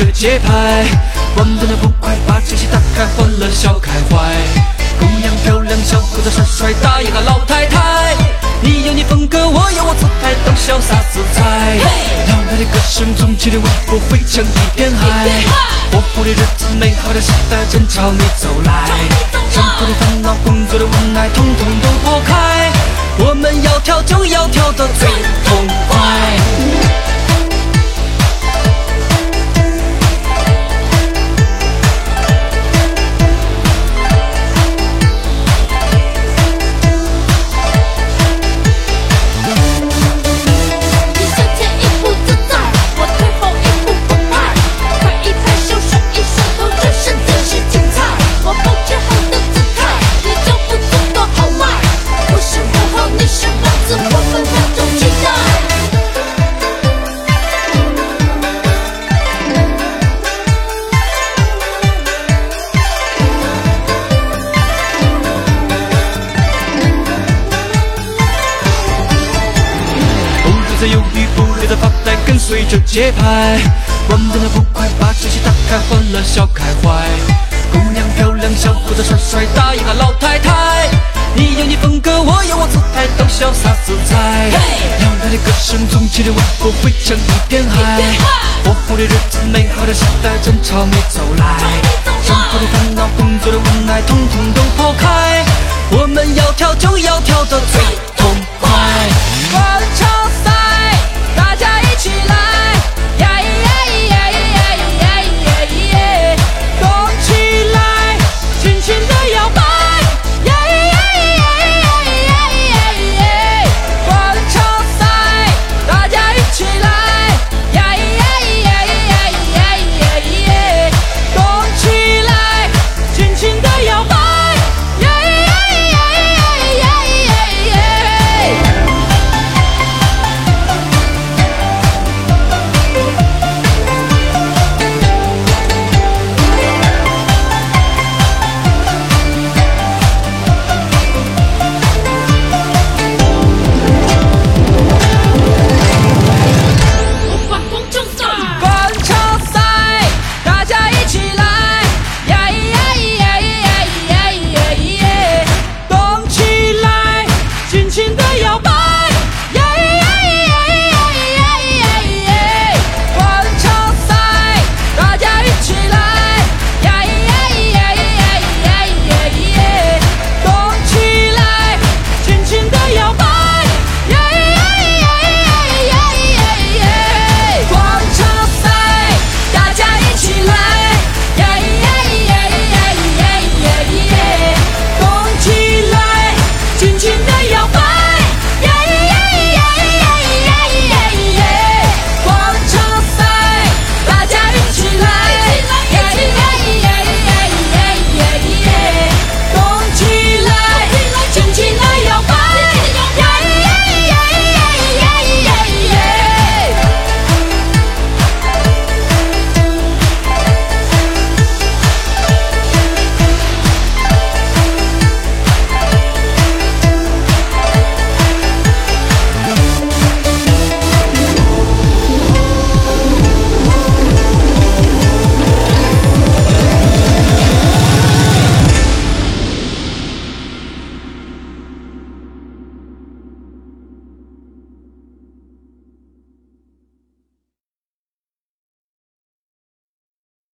着节拍，我们的不快，把气息打开，欢乐笑开怀。姑娘漂亮，小伙子帅帅，大爷和老太太，你有你风格，我有我姿态，都潇洒自在。浪漫的歌声，纵起的舞步，汇成一片海。活泼的日子，美好的时代正朝你走来。生活的烦恼，工作的无奈，统统都抛开。我们要跳就要跳得最痛快。着节拍。我们的不快，把气息打开，欢乐笑开怀。姑娘漂亮，小伙子帅帅，大爷和老太太，你有你风格，我有我姿态，都潇洒自在。摇摆的歌声，从起的舞步，汇成一片海。活泼的日子，美好的时代正朝你走来。生活的烦恼，工作的无奈，统统都抛开。我们要跳就要跳得最痛快。